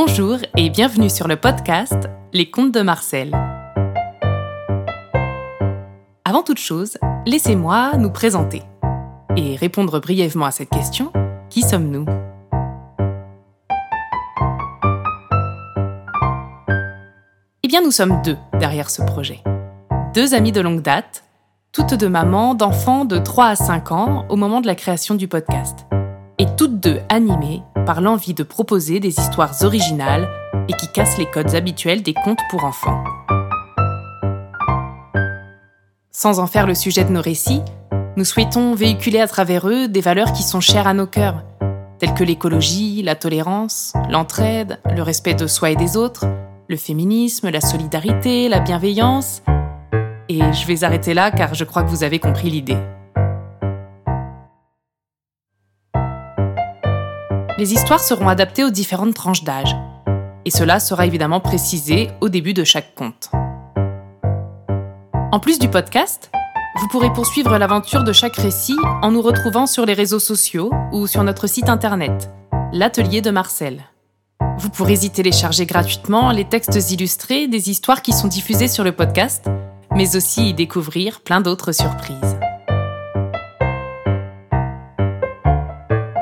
Bonjour et bienvenue sur le podcast Les Contes de Marcel. Avant toute chose, laissez-moi nous présenter et répondre brièvement à cette question. Qui sommes-nous? Eh bien, nous sommes deux derrière ce projet. Deux amies de longue date, toutes deux mamans d'enfants de 3 à 5 ans au moment de la création du podcast. Et toutes deux animées par l'envie de proposer des histoires originales et qui cassent les codes habituels des contes pour enfants. Sans en faire le sujet de nos récits, nous souhaitons véhiculer à travers eux des valeurs qui sont chères à nos cœurs, telles que l'écologie, la tolérance, l'entraide, le respect de soi et des autres, le féminisme, la solidarité, la bienveillance. Et je vais arrêter là car je crois que vous avez compris l'idée. Les histoires seront adaptées aux différentes tranches d'âge, et cela sera évidemment précisé au début de chaque conte. En plus du podcast, vous pourrez poursuivre l'aventure de chaque récit en nous retrouvant sur les réseaux sociaux ou sur notre site internet, l'Atelier de Marcel. Vous pourrez y télécharger gratuitement les textes illustrés des histoires qui sont diffusées sur le podcast, mais aussi y découvrir plein d'autres surprises.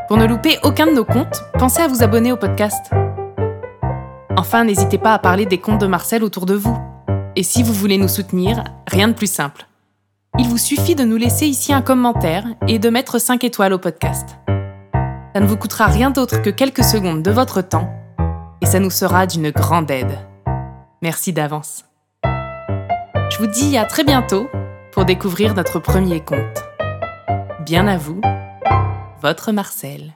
Pour ne louper aucun de nos contes, pensez à vous abonner au podcast. Enfin, n'hésitez pas à parler des contes de Marcel autour de vous. Et si vous voulez nous soutenir, rien de plus simple. Il vous suffit de nous laisser ici un commentaire et de mettre 5 étoiles au podcast. Ça ne vous coûtera rien d'autre que quelques secondes de votre temps et ça nous sera d'une grande aide. Merci d'avance. Je vous dis à très bientôt pour découvrir notre premier conte. Bien à vous votre Marcel.